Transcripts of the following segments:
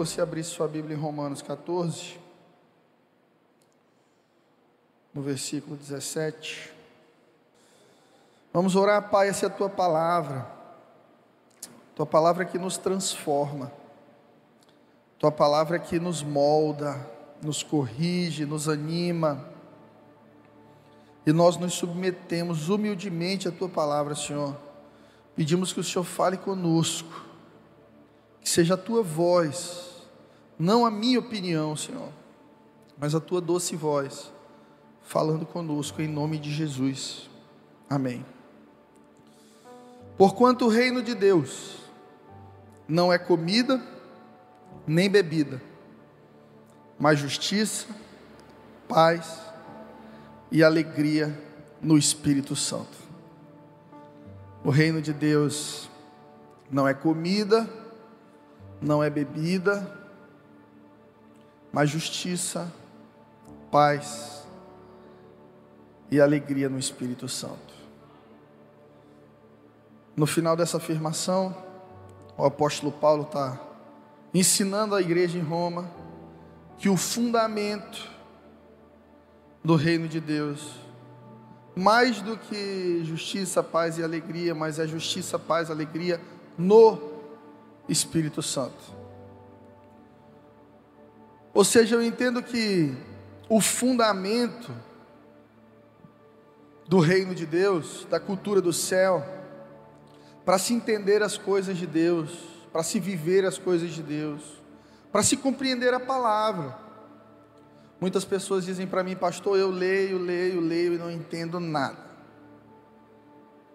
você abrisse sua Bíblia em Romanos 14, no versículo 17. Vamos orar, Pai, essa é a tua palavra, tua palavra que nos transforma, tua palavra que nos molda, nos corrige, nos anima, e nós nos submetemos humildemente à tua palavra, Senhor. Pedimos que o Senhor fale conosco, que seja a tua voz, não a minha opinião, Senhor, mas a tua doce voz, falando conosco em nome de Jesus. Amém. Porquanto o reino de Deus não é comida nem bebida, mas justiça, paz e alegria no Espírito Santo. O reino de Deus não é comida, não é bebida, mas justiça, paz e alegria no Espírito Santo. No final dessa afirmação, o apóstolo Paulo está ensinando a igreja em Roma que o fundamento do reino de Deus, mais do que justiça, paz e alegria, mas é justiça, paz e alegria no Espírito Santo. Ou seja, eu entendo que o fundamento do reino de Deus, da cultura do céu, para se entender as coisas de Deus, para se viver as coisas de Deus, para se compreender a palavra. Muitas pessoas dizem para mim, pastor, eu leio, leio, leio e não entendo nada.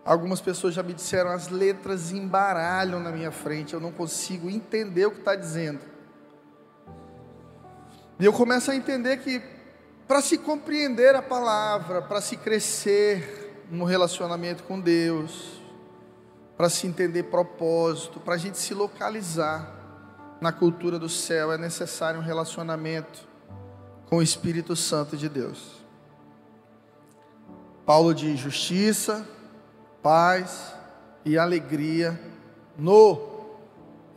Algumas pessoas já me disseram, as letras embaralham na minha frente, eu não consigo entender o que está dizendo. E eu começo a entender que para se compreender a palavra, para se crescer no relacionamento com Deus, para se entender propósito, para a gente se localizar na cultura do céu, é necessário um relacionamento com o Espírito Santo de Deus. Paulo diz justiça, paz e alegria no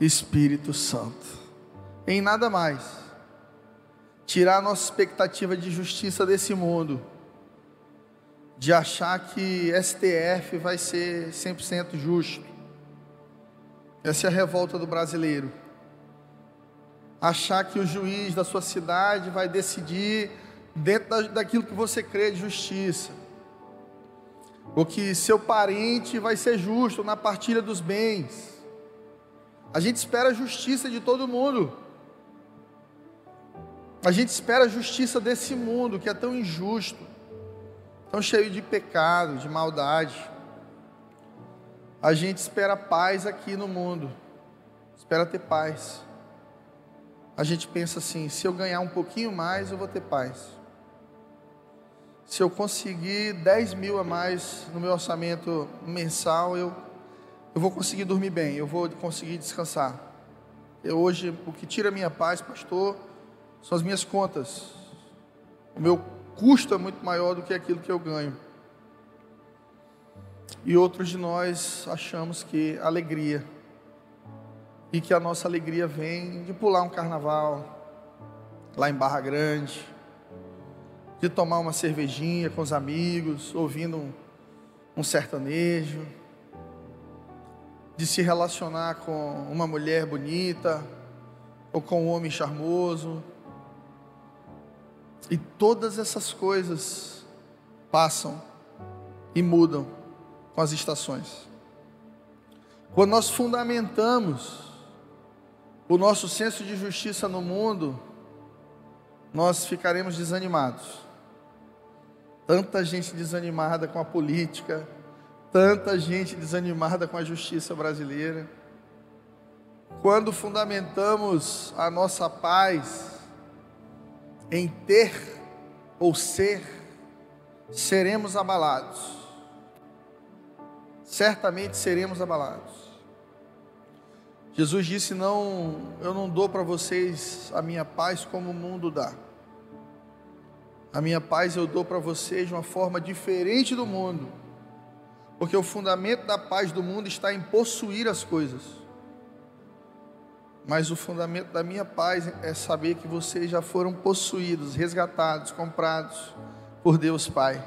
Espírito Santo. Em nada mais. Tirar a nossa expectativa de justiça desse mundo de achar que STF vai ser 100% justo. Essa é a revolta do brasileiro. Achar que o juiz da sua cidade vai decidir dentro daquilo que você crê de justiça. Ou que seu parente vai ser justo na partilha dos bens. A gente espera a justiça de todo mundo. A gente espera a justiça desse mundo que é tão injusto tão cheio de pecado, de maldade. A gente espera paz aqui no mundo, espera ter paz. A gente pensa assim: se eu ganhar um pouquinho mais, eu vou ter paz. Se eu conseguir 10 mil a mais no meu orçamento mensal, eu, eu vou conseguir dormir bem, eu vou conseguir descansar. Eu hoje, o que tira a minha paz, pastor, são as minhas contas. O meu custo é muito maior do que aquilo que eu ganho. E outros de nós achamos que alegria, e que a nossa alegria vem de pular um carnaval lá em Barra Grande, de tomar uma cervejinha com os amigos, ouvindo um, um sertanejo, de se relacionar com uma mulher bonita ou com um homem charmoso e todas essas coisas passam e mudam com as estações. Quando nós fundamentamos o nosso senso de justiça no mundo, nós ficaremos desanimados. Tanta gente desanimada com a política, tanta gente desanimada com a justiça brasileira. Quando fundamentamos a nossa paz em ter ou ser, seremos abalados. Certamente seremos abalados. Jesus disse: Não, eu não dou para vocês a minha paz como o mundo dá. A minha paz eu dou para vocês de uma forma diferente do mundo, porque o fundamento da paz do mundo está em possuir as coisas. Mas o fundamento da minha paz é saber que vocês já foram possuídos, resgatados, comprados por Deus Pai.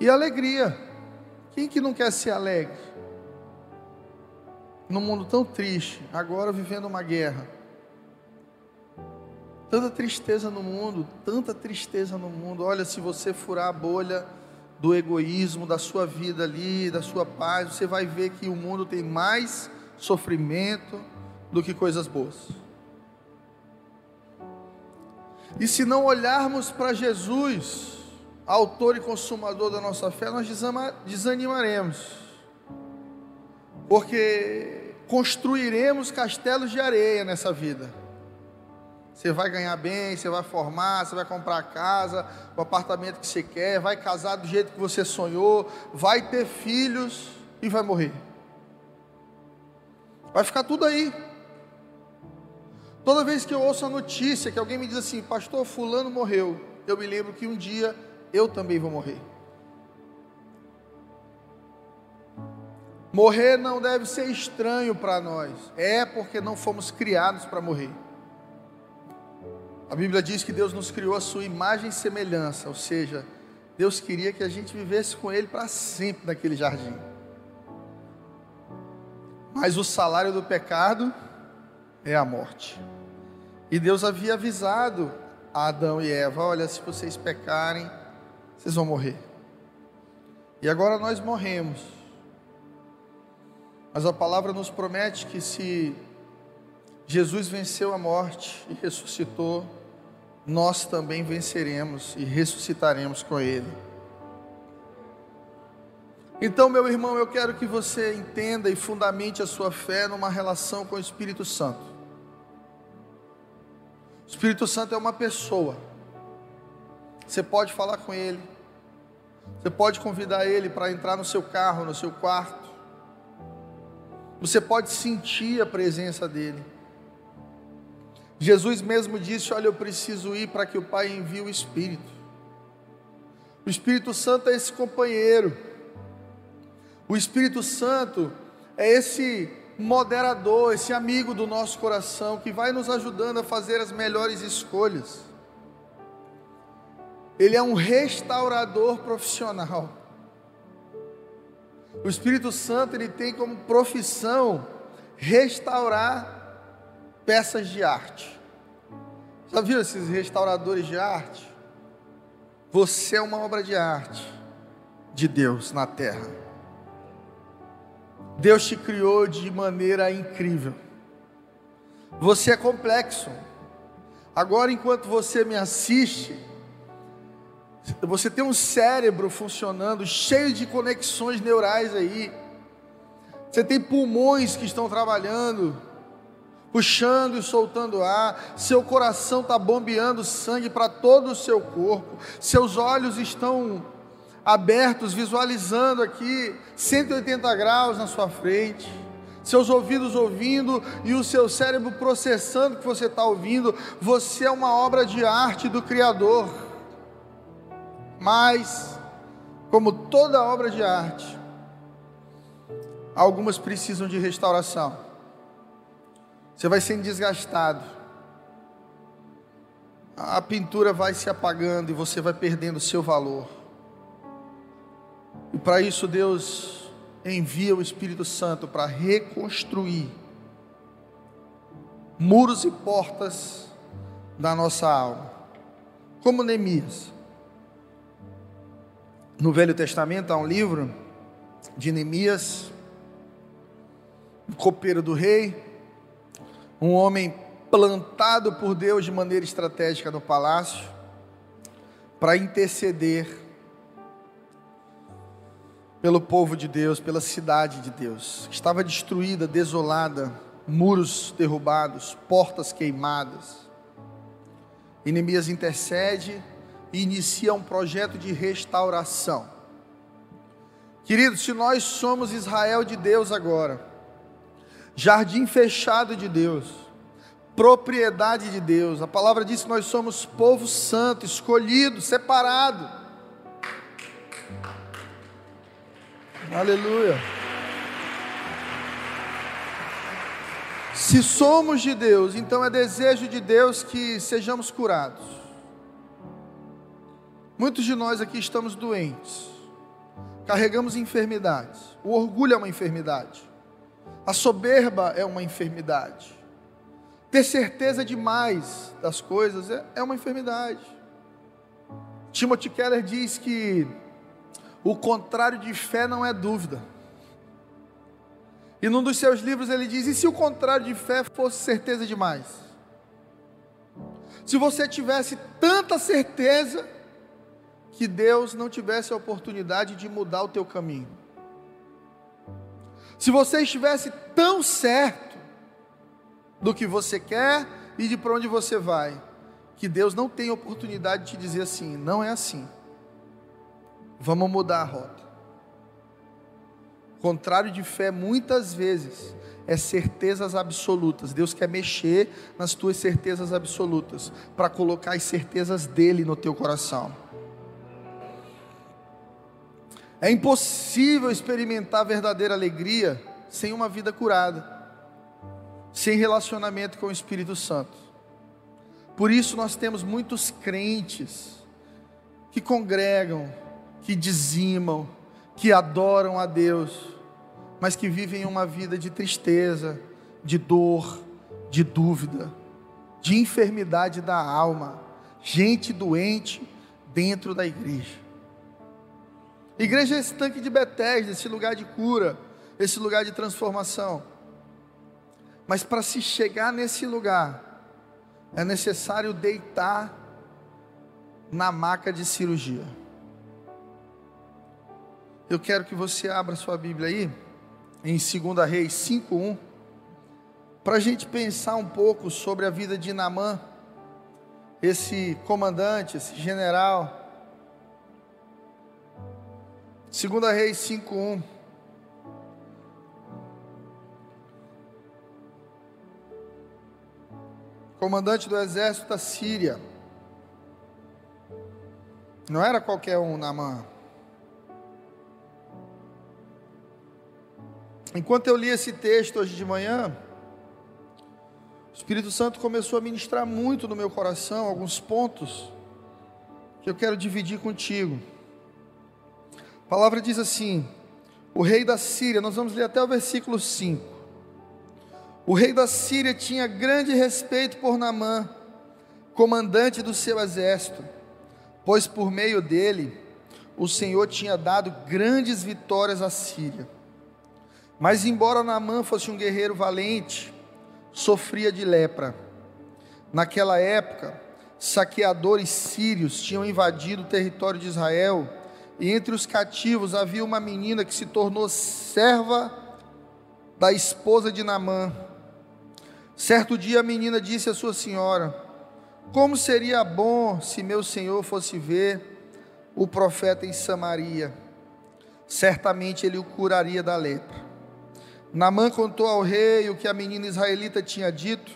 E alegria. Quem que não quer ser alegre? Num mundo tão triste, agora vivendo uma guerra. Tanta tristeza no mundo, tanta tristeza no mundo. Olha, se você furar a bolha do egoísmo, da sua vida ali, da sua paz, você vai ver que o mundo tem mais sofrimento do que coisas boas. E se não olharmos para Jesus, autor e consumador da nossa fé, nós desanimaremos, porque construiremos castelos de areia nessa vida. Você vai ganhar bem, você vai formar, você vai comprar a casa, o apartamento que você quer, vai casar do jeito que você sonhou, vai ter filhos e vai morrer. Vai ficar tudo aí. Toda vez que eu ouço a notícia que alguém me diz assim, pastor, fulano morreu, eu me lembro que um dia eu também vou morrer. Morrer não deve ser estranho para nós, é porque não fomos criados para morrer. A Bíblia diz que Deus nos criou a sua imagem e semelhança, ou seja, Deus queria que a gente vivesse com Ele para sempre naquele jardim. Mas o salário do pecado é a morte. E Deus havia avisado a Adão e Eva: olha, se vocês pecarem, vocês vão morrer. E agora nós morremos. Mas a palavra nos promete que se Jesus venceu a morte e ressuscitou, nós também venceremos e ressuscitaremos com Ele. Então, meu irmão, eu quero que você entenda e fundamente a sua fé numa relação com o Espírito Santo. O Espírito Santo é uma pessoa. Você pode falar com Ele, você pode convidar Ele para entrar no seu carro, no seu quarto. Você pode sentir a presença dEle. Jesus mesmo disse: Olha, eu preciso ir para que o Pai envie o Espírito. O Espírito Santo é esse companheiro. O Espírito Santo é esse moderador, esse amigo do nosso coração que vai nos ajudando a fazer as melhores escolhas. Ele é um restaurador profissional. O Espírito Santo ele tem como profissão restaurar peças de arte. Já viu esses restauradores de arte? Você é uma obra de arte de Deus na terra. Deus te criou de maneira incrível. Você é complexo. Agora, enquanto você me assiste, você tem um cérebro funcionando, cheio de conexões neurais aí. Você tem pulmões que estão trabalhando puxando e soltando ar, seu coração está bombeando sangue para todo o seu corpo, seus olhos estão abertos, visualizando aqui 180 graus na sua frente, seus ouvidos ouvindo e o seu cérebro processando o que você está ouvindo. Você é uma obra de arte do Criador, mas, como toda obra de arte, algumas precisam de restauração. Você vai sendo desgastado. A pintura vai se apagando e você vai perdendo o seu valor. E para isso Deus envia o Espírito Santo para reconstruir muros e portas da nossa alma. Como Neemias. No Velho Testamento há um livro de Neemias, copeiro do rei, um homem plantado por Deus de maneira estratégica no palácio, para interceder pelo povo de Deus, pela cidade de Deus, que estava destruída, desolada, muros derrubados, portas queimadas. E Neemias intercede e inicia um projeto de restauração. Queridos, se nós somos Israel de Deus agora, jardim fechado de Deus, propriedade de Deus. A palavra diz que nós somos povo santo, escolhido, separado. Aleluia. Se somos de Deus, então é desejo de Deus que sejamos curados. Muitos de nós aqui estamos doentes, carregamos enfermidades. O orgulho é uma enfermidade, a soberba é uma enfermidade, ter certeza demais das coisas é, é uma enfermidade. Timothy Keller diz que o contrário de fé não é dúvida. E num dos seus livros ele diz: e se o contrário de fé fosse certeza demais? Se você tivesse tanta certeza que Deus não tivesse a oportunidade de mudar o teu caminho. Se você estivesse tão certo do que você quer e de para onde você vai, que Deus não tem oportunidade de te dizer assim, não é assim. Vamos mudar a rota. Contrário de fé, muitas vezes, é certezas absolutas. Deus quer mexer nas tuas certezas absolutas, para colocar as certezas dele no teu coração. É impossível experimentar verdadeira alegria sem uma vida curada, sem relacionamento com o Espírito Santo. Por isso nós temos muitos crentes que congregam, que dizimam, que adoram a Deus, mas que vivem uma vida de tristeza, de dor, de dúvida, de enfermidade da alma, gente doente dentro da igreja. Igreja é esse tanque de Betesda, esse lugar de cura, esse lugar de transformação. Mas para se chegar nesse lugar, é necessário deitar na maca de cirurgia. Eu quero que você abra sua Bíblia aí, em 2 Reis 5,1, para a gente pensar um pouco sobre a vida de Namã, esse comandante, esse general. 2 Reis 5,1. comandante do exército da Síria. Não era qualquer um, Namã. Enquanto eu li esse texto hoje de manhã, o Espírito Santo começou a ministrar muito no meu coração alguns pontos que eu quero dividir contigo. A palavra diz assim: o rei da Síria, nós vamos ler até o versículo 5. O rei da Síria tinha grande respeito por Naamã, comandante do seu exército, pois por meio dele o Senhor tinha dado grandes vitórias à Síria. Mas embora Naamã fosse um guerreiro valente, sofria de lepra. Naquela época, saqueadores sírios tinham invadido o território de Israel, e entre os cativos havia uma menina que se tornou serva da esposa de Naamã Certo dia a menina disse à sua senhora: Como seria bom se meu senhor fosse ver o profeta em Samaria. Certamente ele o curaria da lepra. Namã contou ao rei o que a menina israelita tinha dito.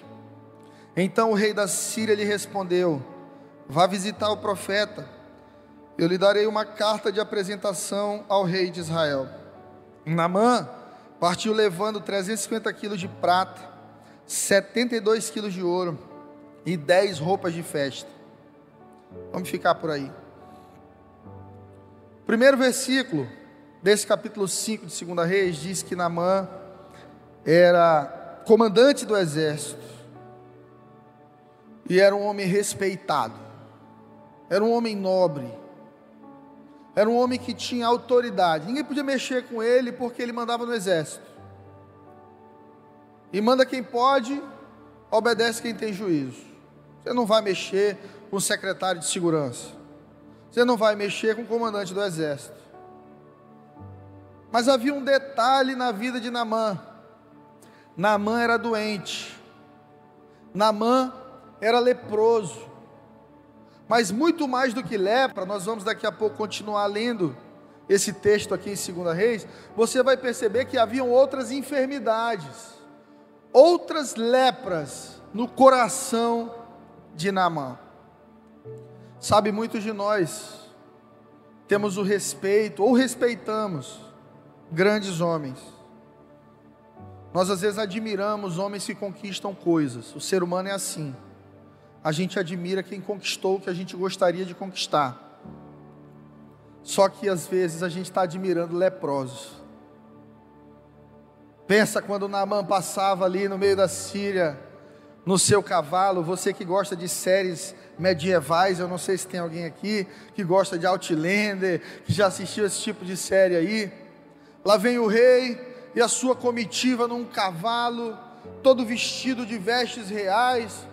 Então o rei da Síria lhe respondeu: Vá visitar o profeta. Eu lhe darei uma carta de apresentação ao rei de Israel. Namã partiu levando 350 quilos de prata 72 quilos de ouro e 10 roupas de festa. Vamos ficar por aí. Primeiro versículo desse capítulo 5 de 2 Reis diz que Namã era comandante do exército e era um homem respeitado, era um homem nobre, era um homem que tinha autoridade. Ninguém podia mexer com ele porque ele mandava no exército. E manda quem pode, obedece quem tem juízo. Você não vai mexer com o secretário de segurança. Você não vai mexer com o comandante do exército. Mas havia um detalhe na vida de Namã. Namã era doente. Namã era leproso. Mas muito mais do que lepra, nós vamos daqui a pouco continuar lendo esse texto aqui em 2 Reis, você vai perceber que haviam outras enfermidades outras lepras no coração de Naamã. Sabe, muitos de nós temos o respeito, ou respeitamos, grandes homens. Nós às vezes admiramos homens que conquistam coisas. O ser humano é assim. A gente admira quem conquistou o que a gente gostaria de conquistar. Só que às vezes a gente está admirando leprosos. Pensa quando Naamã passava ali no meio da Síria, no seu cavalo, você que gosta de séries medievais, eu não sei se tem alguém aqui que gosta de Outlander, que já assistiu esse tipo de série aí. Lá vem o rei e a sua comitiva num cavalo, todo vestido de vestes reais,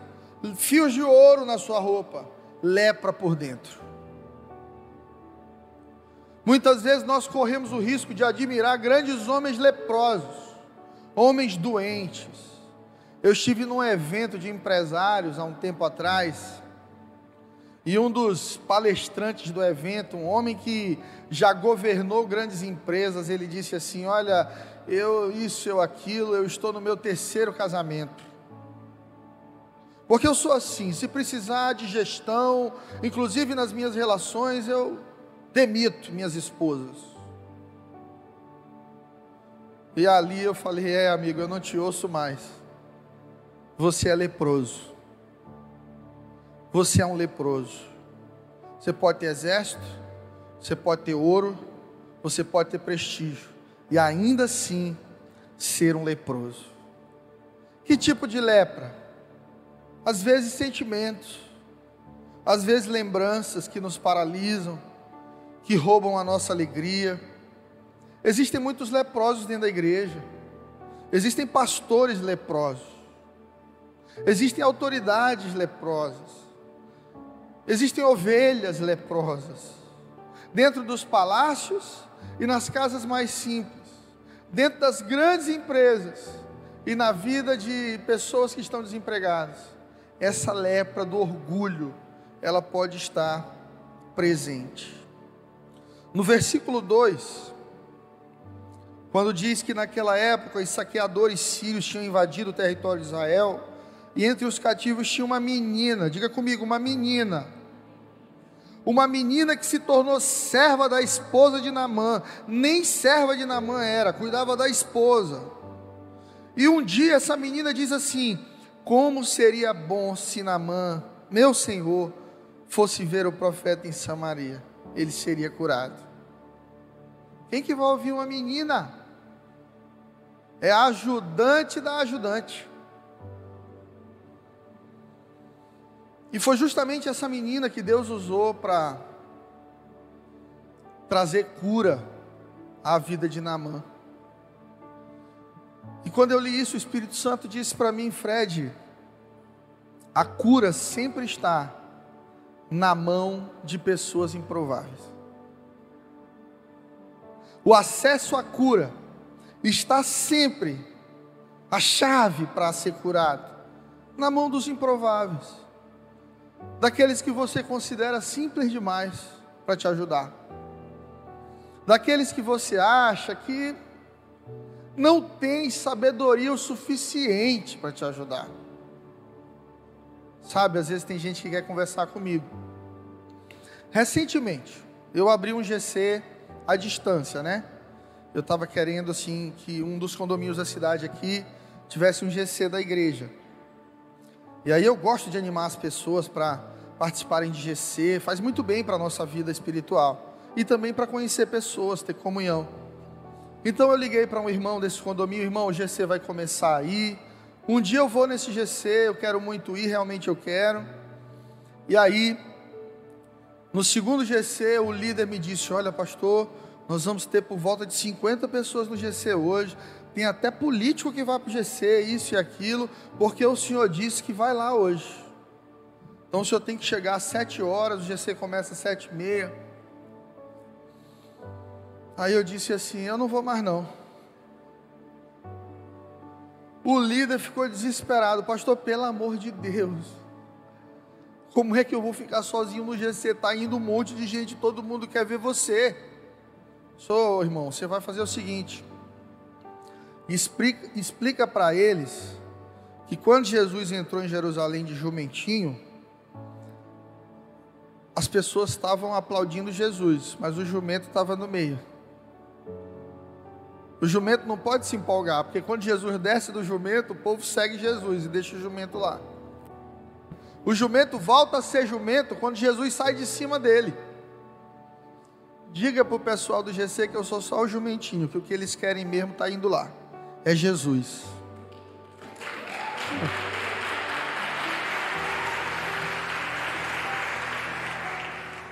fios de ouro na sua roupa, lepra por dentro. Muitas vezes nós corremos o risco de admirar grandes homens leprosos, homens doentes. Eu estive num evento de empresários há um tempo atrás, e um dos palestrantes do evento, um homem que já governou grandes empresas, ele disse assim: Olha, eu isso, eu aquilo, eu estou no meu terceiro casamento. Porque eu sou assim, se precisar de gestão, inclusive nas minhas relações, eu demito minhas esposas. E ali eu falei: É, amigo, eu não te ouço mais. Você é leproso. Você é um leproso. Você pode ter exército, você pode ter ouro, você pode ter prestígio, e ainda assim ser um leproso. Que tipo de lepra? Às vezes sentimentos, às vezes lembranças que nos paralisam que roubam a nossa alegria. Existem muitos leprosos dentro da igreja. Existem pastores leprosos. Existem autoridades leprosas. Existem ovelhas leprosas. Dentro dos palácios e nas casas mais simples. Dentro das grandes empresas e na vida de pessoas que estão desempregadas. Essa lepra do orgulho, ela pode estar presente. No versículo 2, quando diz que naquela época os saqueadores sírios tinham invadido o território de Israel, e entre os cativos tinha uma menina, diga comigo, uma menina. Uma menina que se tornou serva da esposa de Namã, nem serva de Namã era, cuidava da esposa. E um dia essa menina diz assim: Como seria bom se Namã, meu senhor, fosse ver o profeta em Samaria ele seria curado. Quem que vai ouvir uma menina? É a ajudante da ajudante. E foi justamente essa menina que Deus usou para trazer cura à vida de Naamã. E quando eu li isso, o Espírito Santo disse para mim, Fred, a cura sempre está na mão de pessoas improváveis. O acesso à cura está sempre a chave para ser curado na mão dos improváveis, daqueles que você considera simples demais para te ajudar, daqueles que você acha que não tem sabedoria o suficiente para te ajudar. Sabe, às vezes tem gente que quer conversar comigo. Recentemente, eu abri um GC à distância, né? Eu estava querendo assim que um dos condomínios da cidade aqui tivesse um GC da igreja. E aí eu gosto de animar as pessoas para participarem de GC, faz muito bem para a nossa vida espiritual e também para conhecer pessoas, ter comunhão. Então eu liguei para um irmão desse condomínio, irmão, o GC vai começar aí, um dia eu vou nesse GC, eu quero muito ir, realmente eu quero. E aí, no segundo GC, o líder me disse: Olha, pastor, nós vamos ter por volta de 50 pessoas no GC hoje. Tem até político que vai para o GC, isso e aquilo, porque o senhor disse que vai lá hoje. Então o senhor tem que chegar às 7 horas, o GC começa às 7 e meia. Aí eu disse assim: Eu não vou mais não. O líder ficou desesperado, pastor, pelo amor de Deus. Como é que eu vou ficar sozinho no GC? Está indo um monte de gente, todo mundo quer ver você. Sou, irmão, você vai fazer o seguinte: explica, explica para eles que quando Jesus entrou em Jerusalém de jumentinho, as pessoas estavam aplaudindo Jesus, mas o jumento estava no meio. O jumento não pode se empolgar, porque quando Jesus desce do jumento, o povo segue Jesus e deixa o jumento lá. O jumento volta a ser jumento quando Jesus sai de cima dele. Diga para o pessoal do GC que eu sou só o jumentinho, que o que eles querem mesmo está indo lá. É Jesus.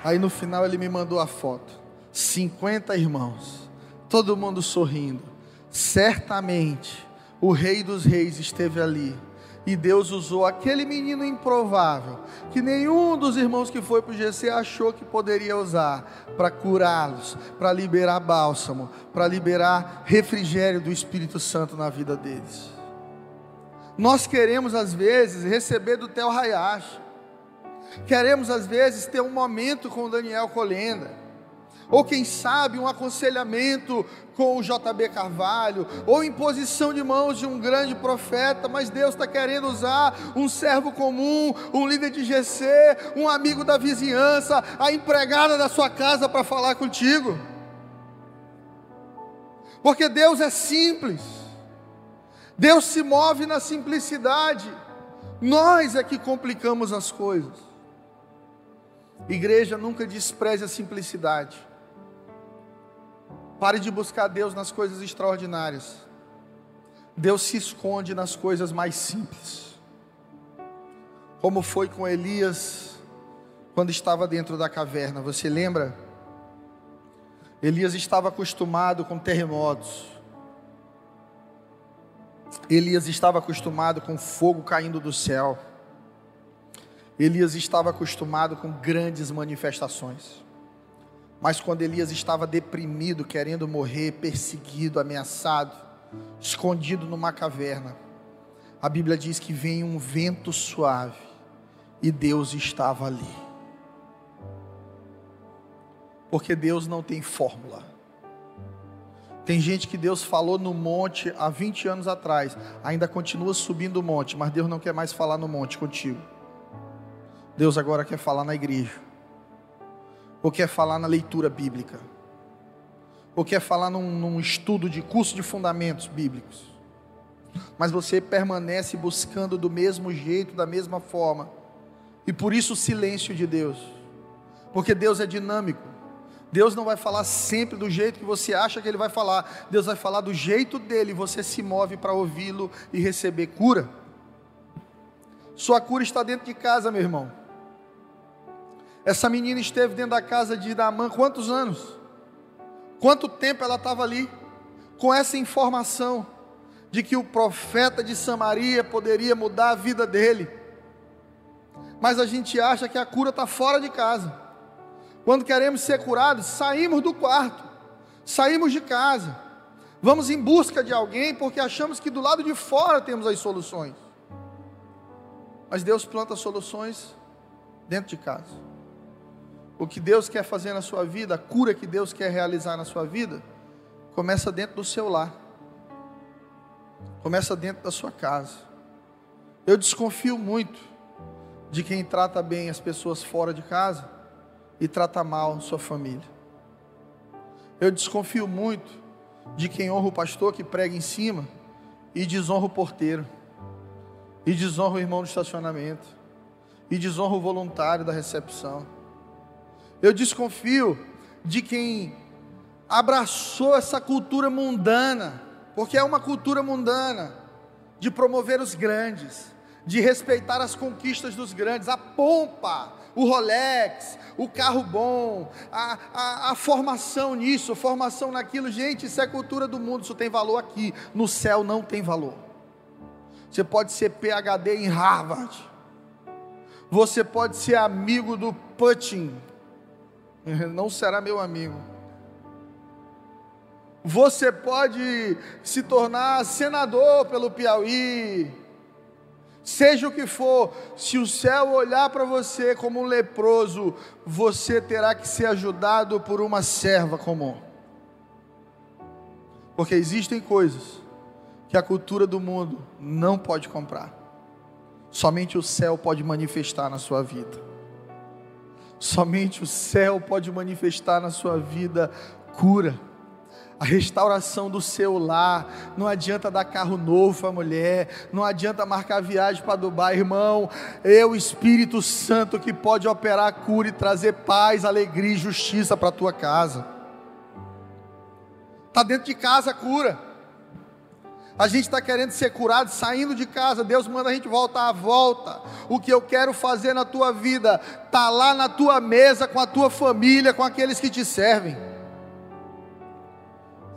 Aí no final ele me mandou a foto. 50 irmãos, todo mundo sorrindo. Certamente o Rei dos Reis esteve ali. E Deus usou aquele menino improvável, que nenhum dos irmãos que foi para o GC achou que poderia usar, para curá-los, para liberar bálsamo, para liberar refrigério do Espírito Santo na vida deles. Nós queremos, às vezes, receber do Tel Hayashi, queremos, às vezes, ter um momento com Daniel Colenda ou quem sabe um aconselhamento com o JB Carvalho, ou imposição de mãos de um grande profeta, mas Deus está querendo usar um servo comum, um líder de GC, um amigo da vizinhança, a empregada da sua casa para falar contigo. Porque Deus é simples, Deus se move na simplicidade, nós é que complicamos as coisas. Igreja nunca despreze a simplicidade. Pare de buscar Deus nas coisas extraordinárias. Deus se esconde nas coisas mais simples. Como foi com Elias quando estava dentro da caverna, você lembra? Elias estava acostumado com terremotos. Elias estava acostumado com fogo caindo do céu. Elias estava acostumado com grandes manifestações. Mas quando Elias estava deprimido, querendo morrer, perseguido, ameaçado, escondido numa caverna, a Bíblia diz que vem um vento suave e Deus estava ali. Porque Deus não tem fórmula. Tem gente que Deus falou no monte há 20 anos atrás, ainda continua subindo o monte, mas Deus não quer mais falar no monte contigo. Deus agora quer falar na igreja ou quer falar na leitura bíblica, ou quer falar num, num estudo de curso de fundamentos bíblicos, mas você permanece buscando do mesmo jeito, da mesma forma, e por isso o silêncio de Deus, porque Deus é dinâmico. Deus não vai falar sempre do jeito que você acha que Ele vai falar. Deus vai falar do jeito dele. Você se move para ouvi-lo e receber cura. Sua cura está dentro de casa, meu irmão. Essa menina esteve dentro da casa de Naamã quantos anos? Quanto tempo ela estava ali? Com essa informação de que o profeta de Samaria poderia mudar a vida dele. Mas a gente acha que a cura está fora de casa. Quando queremos ser curados, saímos do quarto, saímos de casa, vamos em busca de alguém porque achamos que do lado de fora temos as soluções. Mas Deus planta soluções dentro de casa o que Deus quer fazer na sua vida, a cura que Deus quer realizar na sua vida, começa dentro do seu lar, começa dentro da sua casa. Eu desconfio muito de quem trata bem as pessoas fora de casa e trata mal sua família. Eu desconfio muito de quem honra o pastor que prega em cima e desonra o porteiro, e desonra o irmão do estacionamento, e desonra o voluntário da recepção eu desconfio de quem abraçou essa cultura mundana, porque é uma cultura mundana, de promover os grandes, de respeitar as conquistas dos grandes, a pompa, o Rolex, o carro bom, a, a, a, formação nisso, formação naquilo. Gente, isso é cultura do mundo, isso tem valor aqui. No céu não tem valor. Você pode ser PhD em Harvard, você pode ser amigo do Putin, não será meu amigo. Você pode se tornar senador pelo Piauí, seja o que for, se o céu olhar para você como um leproso, você terá que ser ajudado por uma serva comum. Porque existem coisas que a cultura do mundo não pode comprar, somente o céu pode manifestar na sua vida. Somente o céu pode manifestar na sua vida cura. a restauração do seu lar. Não adianta dar carro novo para mulher, não adianta marcar viagem para Dubai, irmão. É o Espírito Santo que pode operar a cura e trazer paz, alegria e justiça para a tua casa. Está dentro de casa a cura. A gente está querendo ser curado saindo de casa. Deus manda a gente voltar à volta. O que eu quero fazer na tua vida está lá na tua mesa, com a tua família, com aqueles que te servem.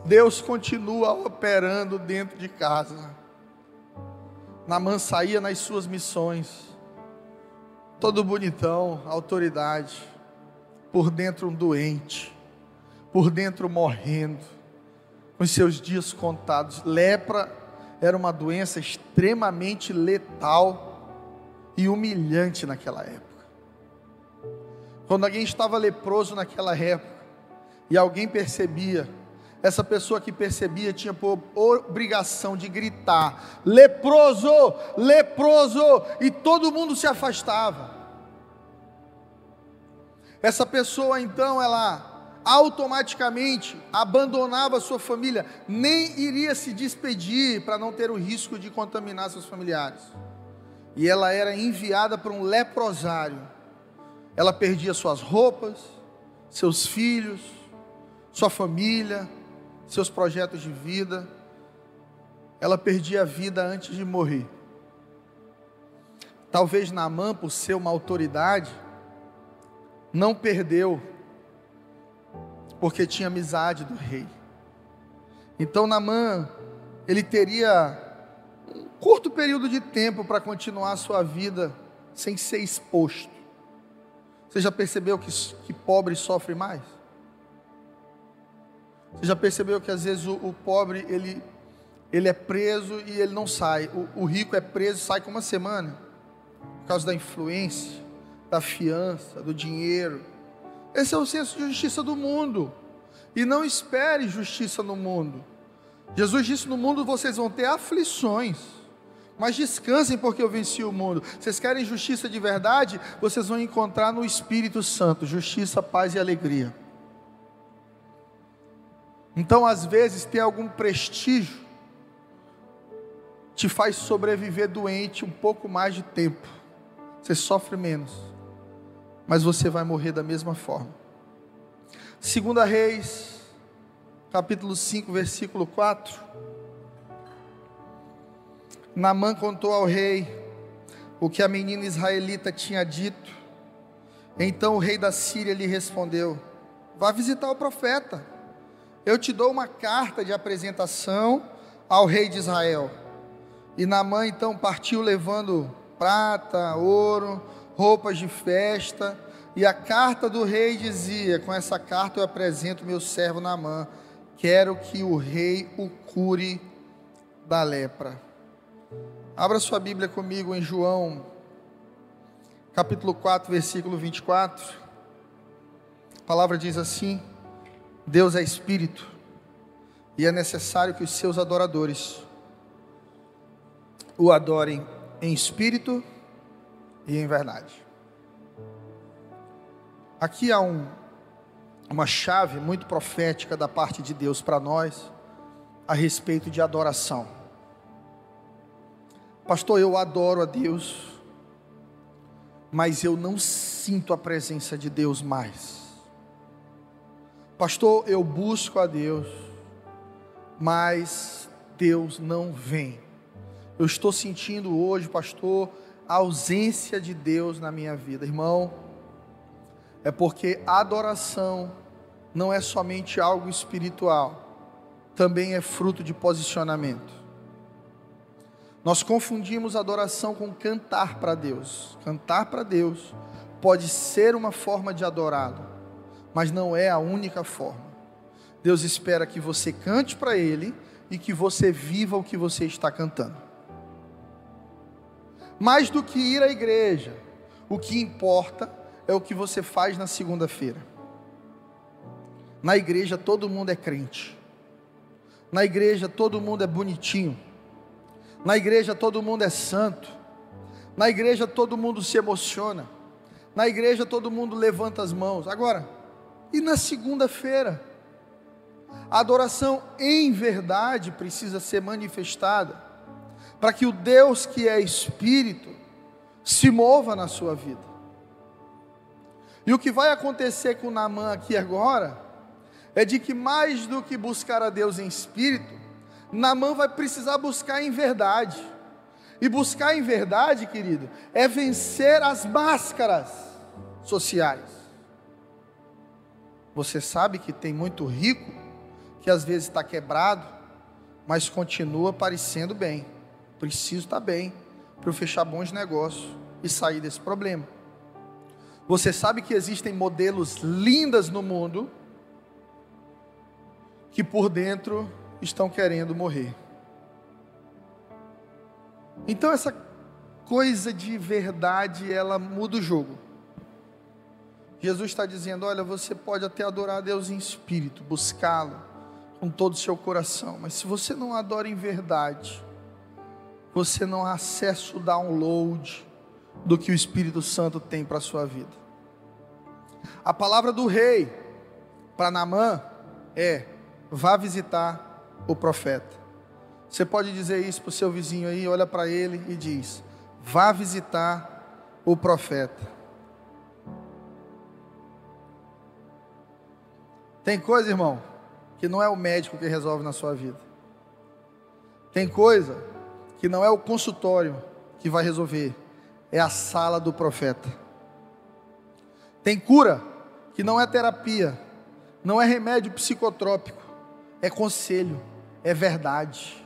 Deus continua operando dentro de casa. Na mansaia nas suas missões. Todo bonitão, autoridade. Por dentro um doente. Por dentro morrendo. Com seus dias contados. Lepra era uma doença extremamente letal e humilhante naquela época. Quando alguém estava leproso naquela época e alguém percebia essa pessoa que percebia tinha por obrigação de gritar: leproso, leproso, e todo mundo se afastava. Essa pessoa então, ela automaticamente abandonava sua família, nem iria se despedir para não ter o risco de contaminar seus familiares. E ela era enviada para um leprosário. Ela perdia suas roupas, seus filhos, sua família, seus projetos de vida. Ela perdia a vida antes de morrer. Talvez Naamã, por ser uma autoridade, não perdeu, porque tinha amizade do rei. Então Naamã, ele teria um curto período de tempo para continuar a sua vida sem ser exposto. Você já percebeu que, que pobre sofre mais? Você já percebeu que às vezes o, o pobre ele, ele é preso e ele não sai. O, o rico é preso e sai com uma semana por causa da influência, da fiança, do dinheiro. Esse é o senso de justiça do mundo. E não espere justiça no mundo. Jesus disse: No mundo vocês vão ter aflições, mas descansem porque eu venci o mundo. Vocês querem justiça de verdade? Vocês vão encontrar no Espírito Santo justiça, paz e alegria. Então, às vezes, ter algum prestígio te faz sobreviver doente um pouco mais de tempo. Você sofre menos, mas você vai morrer da mesma forma. Segunda Reis, capítulo 5, versículo 4. Namã contou ao rei o que a menina israelita tinha dito. Então o rei da Síria lhe respondeu: Vá visitar o profeta eu te dou uma carta de apresentação ao rei de Israel. E Naamã então partiu levando prata, ouro, roupas de festa, e a carta do rei dizia: Com essa carta eu apresento meu servo Naamã, quero que o rei o cure da lepra. Abra sua Bíblia comigo em João, capítulo 4, versículo 24. A palavra diz assim: Deus é espírito e é necessário que os seus adoradores o adorem em espírito e em verdade. Aqui há um, uma chave muito profética da parte de Deus para nós a respeito de adoração. Pastor, eu adoro a Deus, mas eu não sinto a presença de Deus mais. Pastor, eu busco a Deus, mas Deus não vem. Eu estou sentindo hoje, pastor, a ausência de Deus na minha vida, irmão. É porque adoração não é somente algo espiritual, também é fruto de posicionamento. Nós confundimos adoração com cantar para Deus. Cantar para Deus pode ser uma forma de adorá-lo mas não é a única forma. Deus espera que você cante para Ele e que você viva o que você está cantando. Mais do que ir à igreja, o que importa é o que você faz na segunda-feira. Na igreja todo mundo é crente. Na igreja todo mundo é bonitinho. Na igreja todo mundo é santo. Na igreja todo mundo se emociona. Na igreja todo mundo levanta as mãos. Agora, e na segunda-feira? A adoração em verdade precisa ser manifestada para que o Deus que é espírito se mova na sua vida. E o que vai acontecer com Naamã aqui agora é de que mais do que buscar a Deus em espírito, Naamã vai precisar buscar em verdade. E buscar em verdade, querido, é vencer as máscaras sociais. Você sabe que tem muito rico que às vezes está quebrado, mas continua parecendo bem. Preciso estar tá bem para eu fechar bons negócios e sair desse problema. Você sabe que existem modelos lindas no mundo que por dentro estão querendo morrer. Então essa coisa de verdade, ela muda o jogo. Jesus está dizendo: olha, você pode até adorar a Deus em espírito, buscá-lo com todo o seu coração, mas se você não adora em verdade, você não acessa o download do que o Espírito Santo tem para a sua vida. A palavra do rei para Namã é: vá visitar o profeta. Você pode dizer isso para o seu vizinho aí, olha para ele e diz: vá visitar o profeta. Tem coisa, irmão, que não é o médico que resolve na sua vida. Tem coisa que não é o consultório que vai resolver, é a sala do profeta. Tem cura que não é terapia, não é remédio psicotrópico, é conselho, é verdade.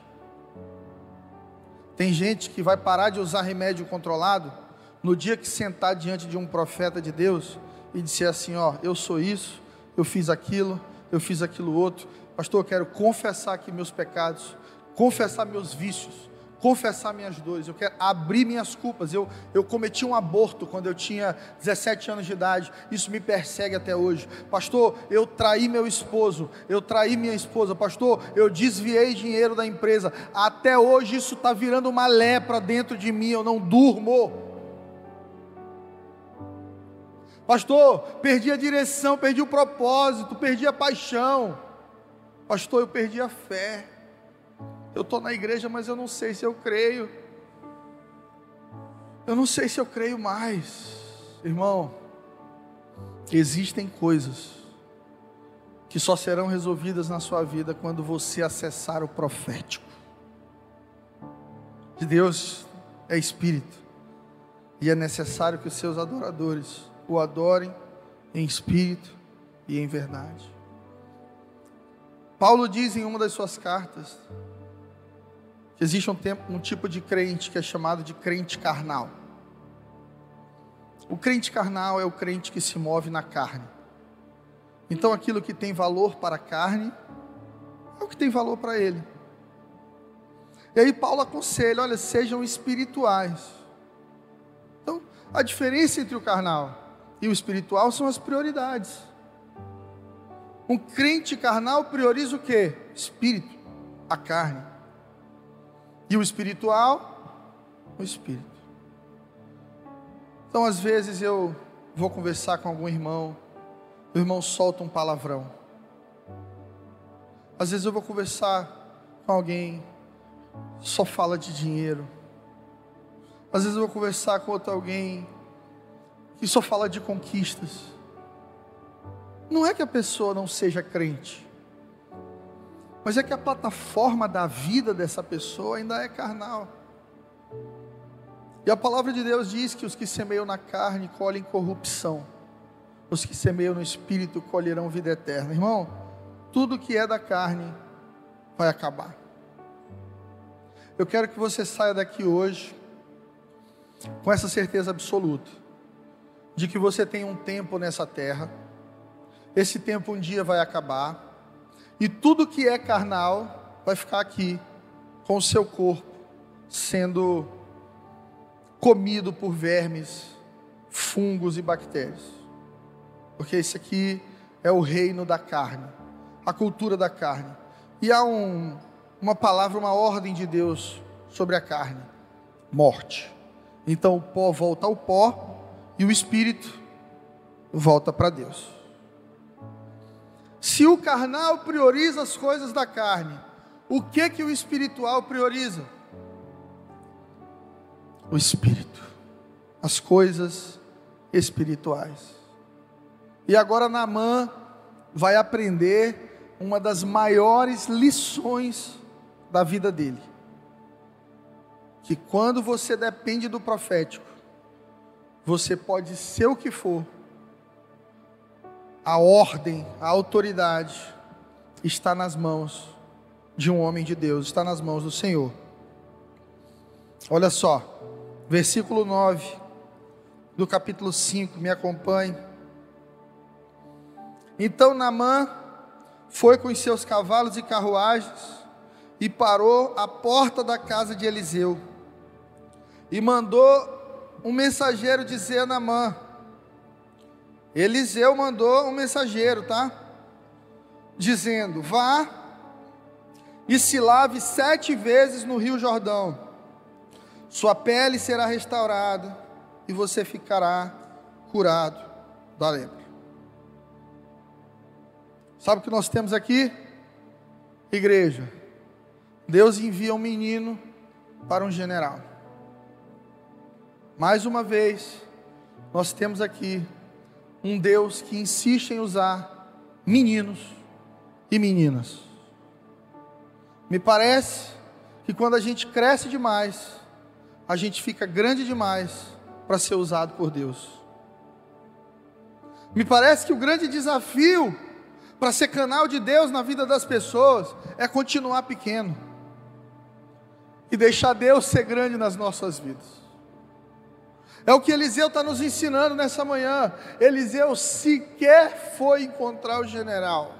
Tem gente que vai parar de usar remédio controlado no dia que sentar diante de um profeta de Deus e disser assim: Ó, eu sou isso, eu fiz aquilo, eu fiz aquilo outro. Pastor, eu quero confessar aqui meus pecados, confessar meus vícios, confessar minhas dores, eu quero abrir minhas culpas. Eu, eu cometi um aborto quando eu tinha 17 anos de idade, isso me persegue até hoje. Pastor, eu traí meu esposo, eu traí minha esposa. Pastor, eu desviei dinheiro da empresa, até hoje isso está virando uma lepra dentro de mim, eu não durmo. Pastor, perdi a direção, perdi o propósito, perdi a paixão. Pastor, eu perdi a fé. Eu estou na igreja, mas eu não sei se eu creio. Eu não sei se eu creio mais. Irmão, existem coisas que só serão resolvidas na sua vida quando você acessar o profético. De Deus é espírito, e é necessário que os seus adoradores o adorem em espírito e em verdade. Paulo diz em uma das suas cartas, que existe um, tempo, um tipo de crente que é chamado de crente carnal. O crente carnal é o crente que se move na carne. Então aquilo que tem valor para a carne é o que tem valor para ele. E aí Paulo aconselha, olha, sejam espirituais. Então, a diferença entre o carnal e o espiritual são as prioridades. Um crente carnal prioriza o que? Espírito, a carne. E o espiritual, o espírito. Então, às vezes eu vou conversar com algum irmão, o irmão solta um palavrão. Às vezes eu vou conversar com alguém, só fala de dinheiro. Às vezes eu vou conversar com outro alguém que só fala de conquistas. Não é que a pessoa não seja crente, mas é que a plataforma da vida dessa pessoa ainda é carnal. E a palavra de Deus diz que os que semeiam na carne colhem corrupção, os que semeiam no espírito colherão vida eterna. Irmão, tudo que é da carne vai acabar. Eu quero que você saia daqui hoje com essa certeza absoluta de que você tem um tempo nessa terra, esse tempo um dia vai acabar e tudo que é carnal vai ficar aqui, com o seu corpo, sendo comido por vermes, fungos e bactérias. Porque esse aqui é o reino da carne, a cultura da carne. E há um, uma palavra, uma ordem de Deus sobre a carne: morte. Então o pó volta ao pó e o espírito volta para Deus. Se o carnal prioriza as coisas da carne, o que que o espiritual prioriza? O espírito, as coisas espirituais. E agora Naamã vai aprender uma das maiores lições da vida dele. Que quando você depende do profético, você pode ser o que for, a ordem, a autoridade está nas mãos de um homem de Deus, está nas mãos do Senhor. Olha só, versículo 9 do capítulo 5, me acompanhe. Então Naamã foi com os seus cavalos e carruagens e parou à porta da casa de Eliseu e mandou um mensageiro dizer a Naamã: Eliseu mandou um mensageiro, tá? Dizendo: Vá e se lave sete vezes no Rio Jordão, sua pele será restaurada e você ficará curado da lepra. Sabe o que nós temos aqui? Igreja. Deus envia um menino para um general. Mais uma vez, nós temos aqui um Deus que insiste em usar meninos e meninas. Me parece que quando a gente cresce demais, a gente fica grande demais para ser usado por Deus. Me parece que o grande desafio para ser canal de Deus na vida das pessoas é continuar pequeno e deixar Deus ser grande nas nossas vidas. É o que Eliseu está nos ensinando nessa manhã. Eliseu sequer foi encontrar o general.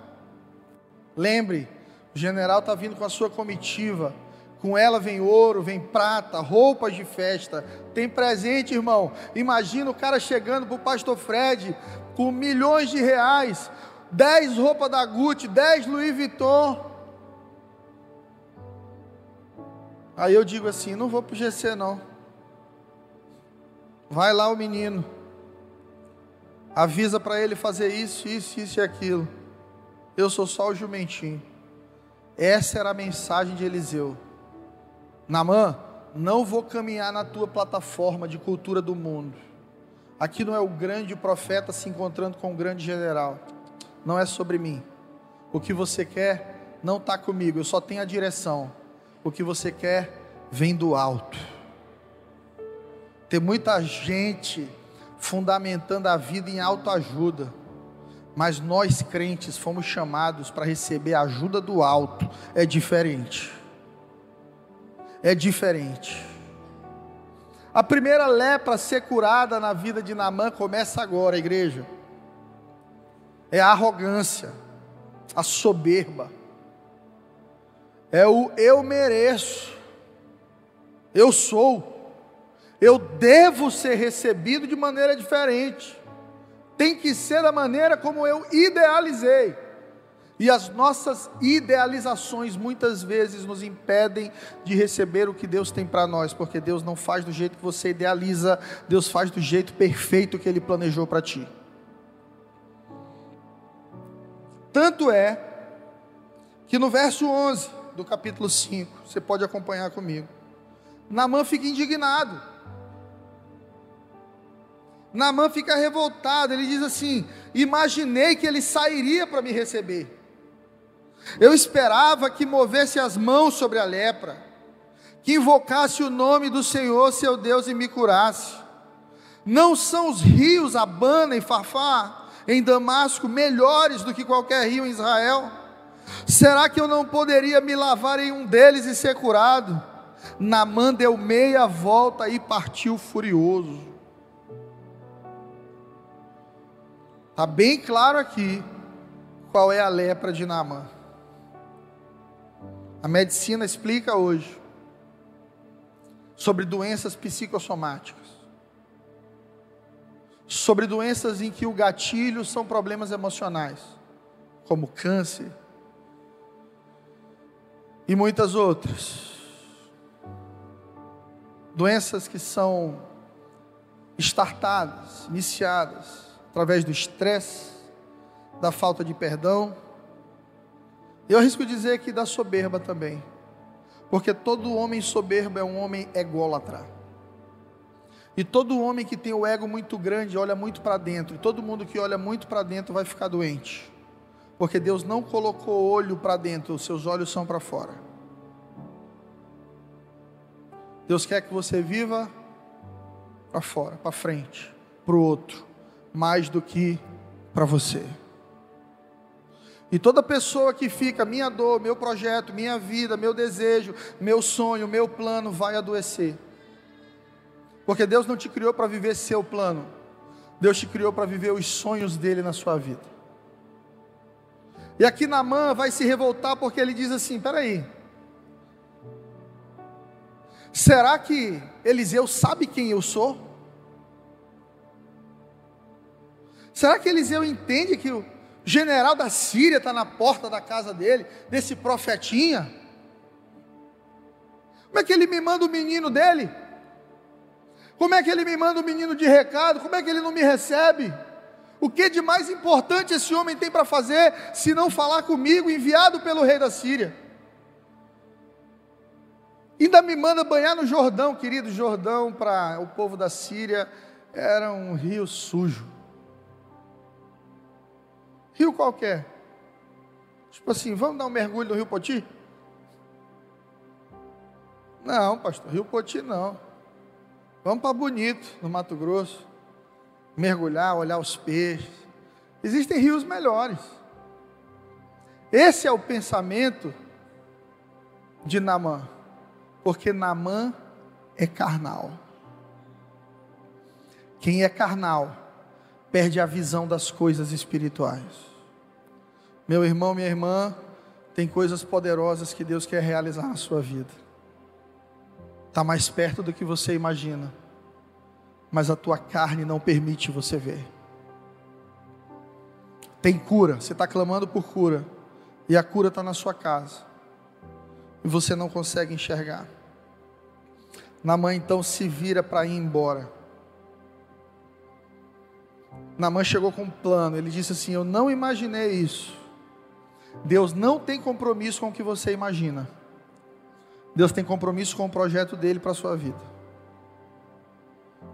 Lembre, o general está vindo com a sua comitiva. Com ela vem ouro, vem prata, roupas de festa. Tem presente, irmão. Imagina o cara chegando para o pastor Fred com milhões de reais, dez roupas da Gucci, dez Louis Vuitton. Aí eu digo assim: não vou para o GC não. Vai lá o menino. Avisa para ele fazer isso, isso, isso e aquilo. Eu sou só o jumentinho. Essa era a mensagem de Eliseu. Namã, não vou caminhar na tua plataforma de cultura do mundo. Aqui não é o grande profeta se encontrando com o grande general. Não é sobre mim. O que você quer não está comigo, eu só tenho a direção. O que você quer vem do alto. Tem muita gente fundamentando a vida em autoajuda mas nós crentes fomos chamados para receber a ajuda do alto, é diferente. É diferente. A primeira lepra a ser curada na vida de Naamã começa agora, igreja. É a arrogância, a soberba. É o eu mereço. Eu sou. Eu devo ser recebido de maneira diferente tem que ser da maneira como eu idealizei. E as nossas idealizações muitas vezes nos impedem de receber o que Deus tem para nós, porque Deus não faz do jeito que você idealiza, Deus faz do jeito perfeito que Ele planejou para ti. Tanto é que no verso 11 do capítulo 5, você pode acompanhar comigo, Namã fica indignado. Naamã fica revoltado, ele diz assim: Imaginei que ele sairia para me receber. Eu esperava que movesse as mãos sobre a lepra, que invocasse o nome do Senhor, seu Deus, e me curasse. Não são os rios Abana e Farfá em Damasco melhores do que qualquer rio em Israel? Será que eu não poderia me lavar em um deles e ser curado? Namã deu meia volta e partiu furioso. Está bem claro aqui qual é a lepra de Naamã. A medicina explica hoje sobre doenças psicossomáticas, sobre doenças em que o gatilho são problemas emocionais, como câncer e muitas outras. Doenças que são startadas, iniciadas através do estresse, da falta de perdão, Eu arrisco dizer que da soberba também. Porque todo homem soberbo é um homem ególatra. E todo homem que tem o ego muito grande olha muito para dentro. E todo mundo que olha muito para dentro vai ficar doente. Porque Deus não colocou olho para dentro, os seus olhos são para fora. Deus quer que você viva para fora, para frente, para o outro, mais do que para você. E toda pessoa que fica, minha dor, meu projeto, minha vida, meu desejo, meu sonho, meu plano, vai adoecer. Porque Deus não te criou para viver seu plano, Deus te criou para viver os sonhos dele na sua vida. E aqui Namã vai se revoltar porque ele diz assim: peraí, será que Eliseu sabe quem eu sou? Será que Eliseu entende que o general da Síria está na porta da casa dele, desse profetinha. Como é que ele me manda o menino dele? Como é que ele me manda o menino de recado? Como é que ele não me recebe? O que de mais importante esse homem tem para fazer se não falar comigo, enviado pelo rei da Síria? Ainda me manda banhar no Jordão, querido. Jordão para o povo da Síria era um rio sujo. Rio qualquer. Tipo assim, vamos dar um mergulho no Rio Poti? Não, pastor, Rio Poti não. Vamos para Bonito, no Mato Grosso. Mergulhar, olhar os peixes. Existem rios melhores. Esse é o pensamento de Namã. Porque Namã é carnal. Quem é carnal perde a visão das coisas espirituais. Meu irmão, minha irmã, tem coisas poderosas que Deus quer realizar na sua vida. Está mais perto do que você imagina, mas a tua carne não permite você ver. Tem cura, você está clamando por cura, e a cura está na sua casa, e você não consegue enxergar. Na mãe então se vira para ir embora. Namã chegou com um plano, ele disse assim: Eu não imaginei isso. Deus não tem compromisso com o que você imagina. Deus tem compromisso com o projeto dele para a sua vida.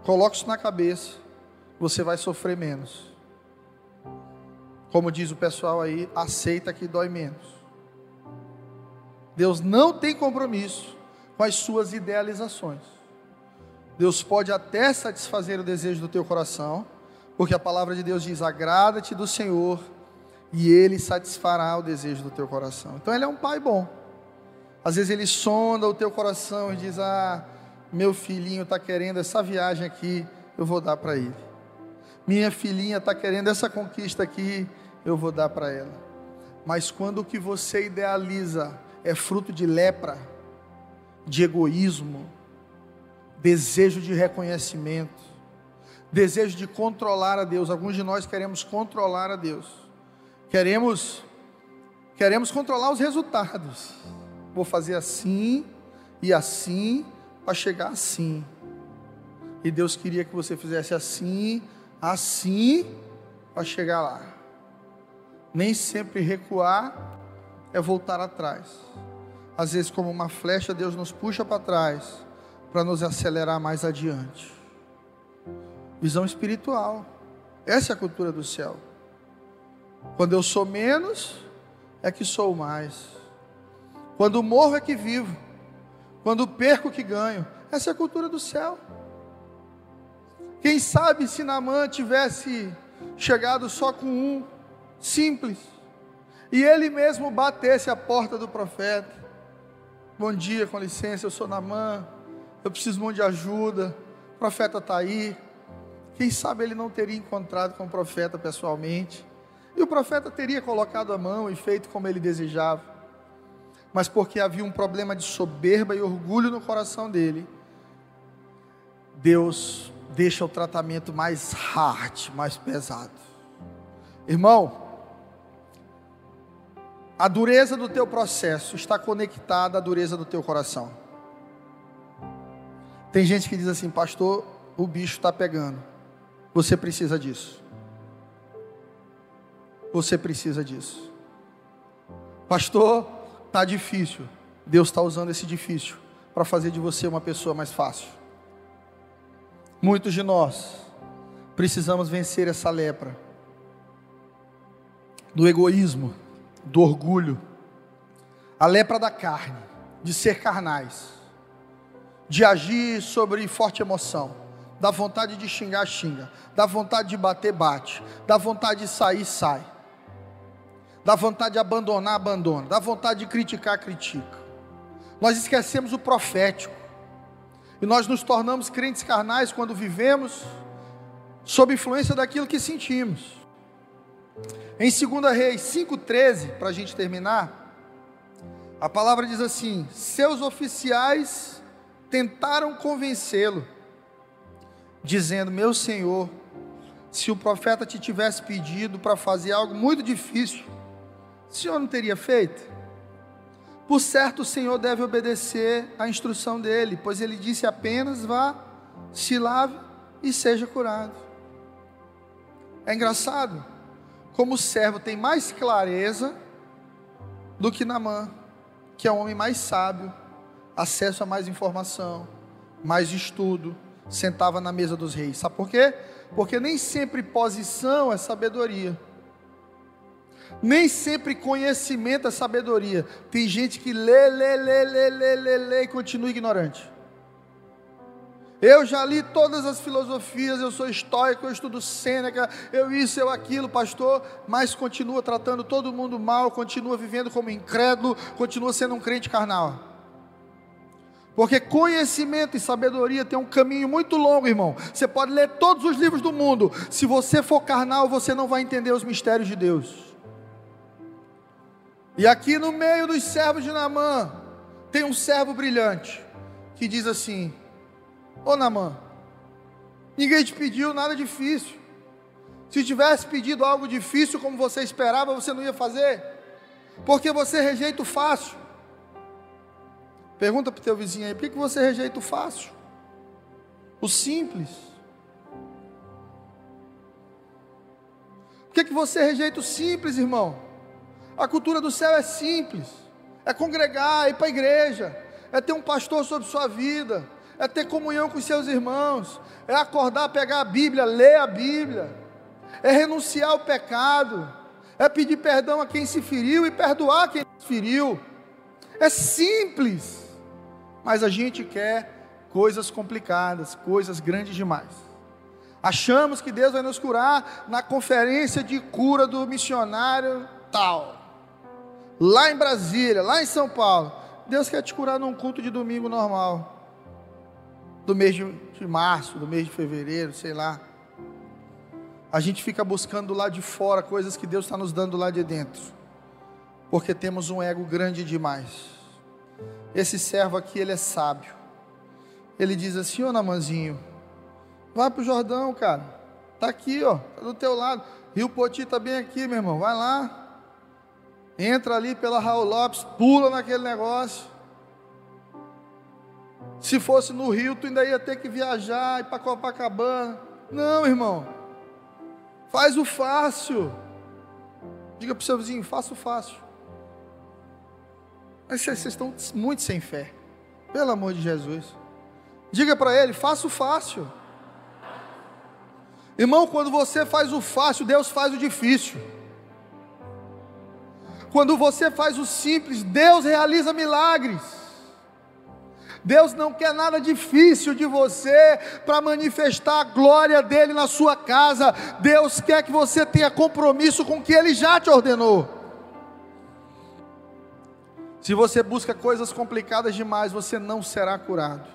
Coloque isso na cabeça, você vai sofrer menos. Como diz o pessoal aí, aceita que dói menos. Deus não tem compromisso com as suas idealizações. Deus pode até satisfazer o desejo do teu coração, porque a palavra de Deus diz: agrada-te do Senhor e Ele satisfará o desejo do teu coração. Então Ele é um pai bom. Às vezes Ele sonda o teu coração e diz: Ah, meu filhinho está querendo essa viagem aqui, eu vou dar para ele. Minha filhinha está querendo essa conquista aqui, eu vou dar para ela. Mas quando o que você idealiza é fruto de lepra, de egoísmo, desejo de reconhecimento, desejo de controlar a Deus, alguns de nós queremos controlar a Deus Queremos queremos controlar os resultados. Vou fazer assim e assim para chegar assim. E Deus queria que você fizesse assim, assim para chegar lá. Nem sempre recuar é voltar atrás. Às vezes, como uma flecha, Deus nos puxa para trás para nos acelerar mais adiante. Visão espiritual. Essa é a cultura do céu. Quando eu sou menos, é que sou mais. Quando morro é que vivo. Quando perco que ganho. Essa é a cultura do céu. Quem sabe se Namã tivesse chegado só com um, simples, e ele mesmo batesse a porta do profeta. Bom dia, com licença, eu sou Namã, eu preciso muito de ajuda, o profeta está aí. Quem sabe ele não teria encontrado com o profeta pessoalmente. E o profeta teria colocado a mão e feito como ele desejava. Mas porque havia um problema de soberba e orgulho no coração dele, Deus deixa o tratamento mais hard, mais pesado. Irmão, a dureza do teu processo está conectada à dureza do teu coração. Tem gente que diz assim, pastor, o bicho está pegando. Você precisa disso. Você precisa disso. Pastor, tá difícil. Deus está usando esse difícil para fazer de você uma pessoa mais fácil. Muitos de nós precisamos vencer essa lepra do egoísmo, do orgulho, a lepra da carne, de ser carnais, de agir sobre forte emoção, da vontade de xingar, xinga, da vontade de bater, bate, da vontade de sair, sai, da vontade de abandonar, abandona, da vontade de criticar, critica. Nós esquecemos o profético, e nós nos tornamos crentes carnais quando vivemos sob influência daquilo que sentimos. Em 2 Reis 5,13, para a gente terminar, a palavra diz assim: Seus oficiais tentaram convencê-lo, dizendo: Meu senhor, se o profeta te tivesse pedido para fazer algo muito difícil, o senhor não teria feito? Por certo, o senhor deve obedecer à instrução dele, pois ele disse apenas: vá, se lave e seja curado. É engraçado como o servo tem mais clareza do que Namã, que é o homem mais sábio, acesso a mais informação, mais estudo, sentava na mesa dos reis. Sabe por quê? Porque nem sempre posição é sabedoria. Nem sempre conhecimento é sabedoria. Tem gente que lê, lê, lê, lê, lê, lê, lê e continua ignorante. Eu já li todas as filosofias, eu sou estoico, eu estudo Sêneca, eu isso, eu aquilo, pastor, mas continua tratando todo mundo mal, continua vivendo como incrédulo, continua sendo um crente carnal. Porque conhecimento e sabedoria tem um caminho muito longo, irmão. Você pode ler todos os livros do mundo, se você for carnal, você não vai entender os mistérios de Deus. E aqui no meio dos servos de Namã, tem um servo brilhante, que diz assim: Ô Namã, ninguém te pediu nada difícil. Se tivesse pedido algo difícil como você esperava, você não ia fazer, porque você rejeita o fácil. Pergunta para o teu vizinho aí, por que você rejeita o fácil? O simples. Por que, você rejeita o simples, irmão? A cultura do céu é simples: é congregar, é ir para a igreja, é ter um pastor sobre sua vida, é ter comunhão com seus irmãos, é acordar, pegar a Bíblia, ler a Bíblia, é renunciar ao pecado, é pedir perdão a quem se feriu e perdoar quem se feriu. É simples, mas a gente quer coisas complicadas, coisas grandes demais. Achamos que Deus vai nos curar na conferência de cura do missionário tal lá em Brasília, lá em São Paulo. Deus quer te curar num culto de domingo normal. Do mês de, março, do mês de fevereiro, sei lá. A gente fica buscando do lado de fora coisas que Deus está nos dando lá de dentro. Porque temos um ego grande demais. Esse servo aqui, ele é sábio. Ele diz assim, ô Namanzinho, vai para o Jordão, cara. Está aqui, ó, tá do teu lado. Rio Poti está bem aqui, meu irmão. Vai lá entra ali pela Raul Lopes, pula naquele negócio. Se fosse no Rio, tu ainda ia ter que viajar, ir para Copacabana. Não, irmão. Faz o fácil. Diga para o seu vizinho, faça o fácil. Mas vocês estão muito sem fé. Pelo amor de Jesus. Diga para ele, faça o fácil. Irmão, quando você faz o fácil, Deus faz o difícil. Quando você faz o simples, Deus realiza milagres. Deus não quer nada difícil de você para manifestar a glória dele na sua casa. Deus quer que você tenha compromisso com o que ele já te ordenou. Se você busca coisas complicadas demais, você não será curado.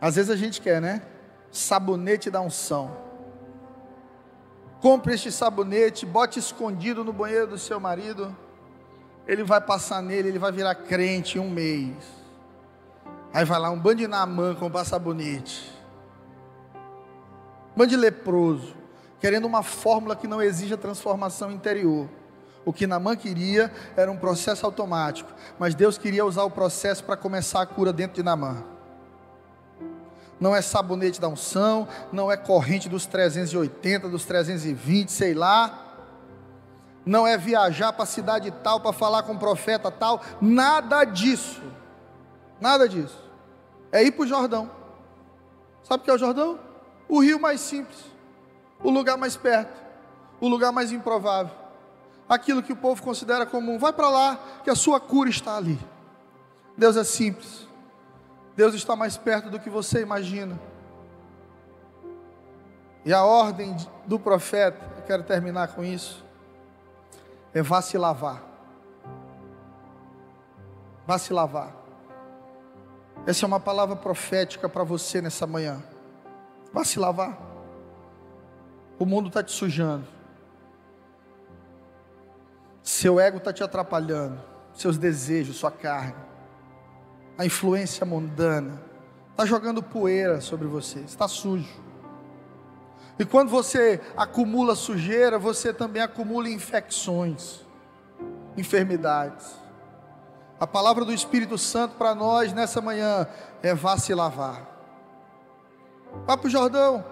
Às vezes a gente quer, né? Sabonete da unção. Compre este sabonete, bote escondido no banheiro do seu marido. Ele vai passar nele, ele vai virar crente em um mês. Aí vai lá um bando de namã comprar sabonete. Um bando leproso, querendo uma fórmula que não exija transformação interior. O que Namã queria era um processo automático, mas Deus queria usar o processo para começar a cura dentro de Namã não é sabonete da unção, não é corrente dos 380, dos 320, sei lá. não é viajar para a cidade tal para falar com o profeta tal, nada disso. Nada disso. É ir para o Jordão. Sabe o que é o Jordão? O rio mais simples, o lugar mais perto, o lugar mais improvável. Aquilo que o povo considera comum. Vai para lá, que a sua cura está ali. Deus é simples. Deus está mais perto do que você imagina. E a ordem do profeta, eu quero terminar com isso, é vá se lavar. Vá se lavar. Essa é uma palavra profética para você nessa manhã. Vá se lavar. O mundo está te sujando. Seu ego está te atrapalhando. Seus desejos, sua carne. A influência mundana. Está jogando poeira sobre você. Está sujo. E quando você acumula sujeira, você também acumula infecções, enfermidades. A palavra do Espírito Santo para nós nessa manhã é vá se lavar. Vá para o Jordão.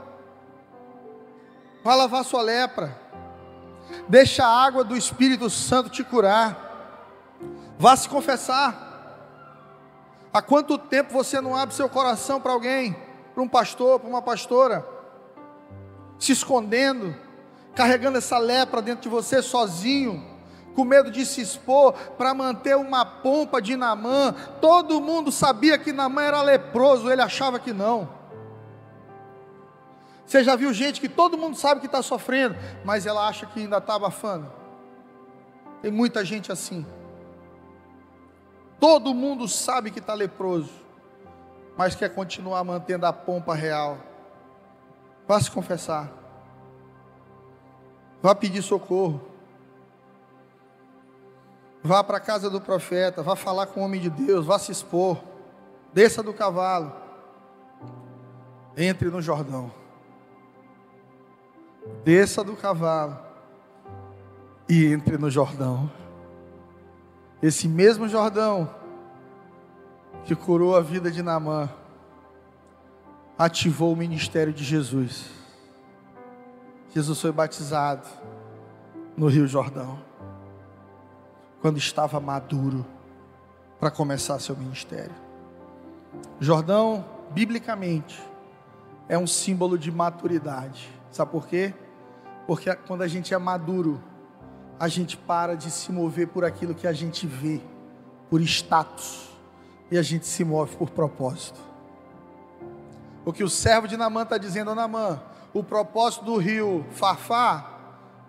Vá lavar sua lepra. Deixa a água do Espírito Santo te curar. Vá se confessar. Há quanto tempo você não abre seu coração para alguém, para um pastor, para uma pastora, se escondendo, carregando essa lepra dentro de você sozinho? com medo de se expor para manter uma pompa de Namã. Todo mundo sabia que Namã era leproso, ele achava que não. Você já viu gente que todo mundo sabe que está sofrendo, mas ela acha que ainda está abafando? Tem muita gente assim. Todo mundo sabe que está leproso, mas quer continuar mantendo a pompa real. Vá se confessar. Vá pedir socorro. Vá para a casa do profeta, vá falar com o homem de Deus, vá se expor. Desça do cavalo. Entre no Jordão. Desça do cavalo e entre no Jordão. Esse mesmo Jordão que curou a vida de Naamã ativou o ministério de Jesus. Jesus foi batizado no Rio Jordão quando estava maduro para começar seu ministério. Jordão, biblicamente, é um símbolo de maturidade. Sabe por quê? Porque quando a gente é maduro, a gente para de se mover por aquilo que a gente vê, por status, e a gente se move por propósito. O que o servo de Namã está dizendo Namã, o propósito do rio Farfá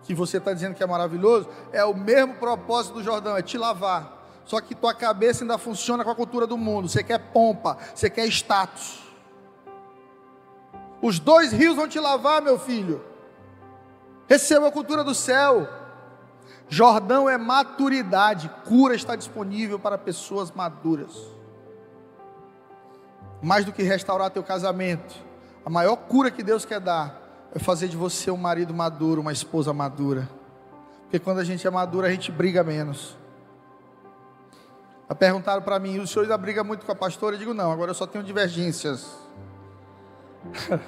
que você está dizendo que é maravilhoso, é o mesmo propósito do Jordão, é te lavar. Só que tua cabeça ainda funciona com a cultura do mundo. Você quer pompa, você quer status. Os dois rios vão te lavar, meu filho. Receba a cultura do céu. Jordão é maturidade. Cura está disponível para pessoas maduras. Mais do que restaurar teu casamento, a maior cura que Deus quer dar é fazer de você um marido maduro, uma esposa madura. Porque quando a gente é maduro, a gente briga menos. Perguntaram para mim, o senhor ainda briga muito com a pastora? Eu digo, não, agora eu só tenho divergências.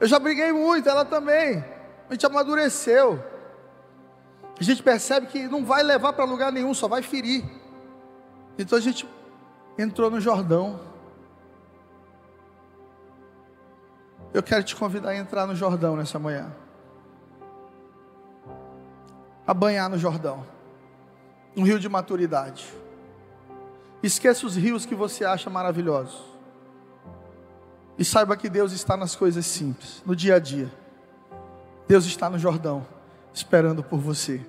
eu já briguei muito, ela também. A gente amadureceu. A gente percebe que não vai levar para lugar nenhum, só vai ferir. Então a gente entrou no Jordão. Eu quero te convidar a entrar no Jordão nessa manhã. A banhar no Jordão. Um rio de maturidade. Esqueça os rios que você acha maravilhosos. E saiba que Deus está nas coisas simples, no dia a dia. Deus está no Jordão, esperando por você.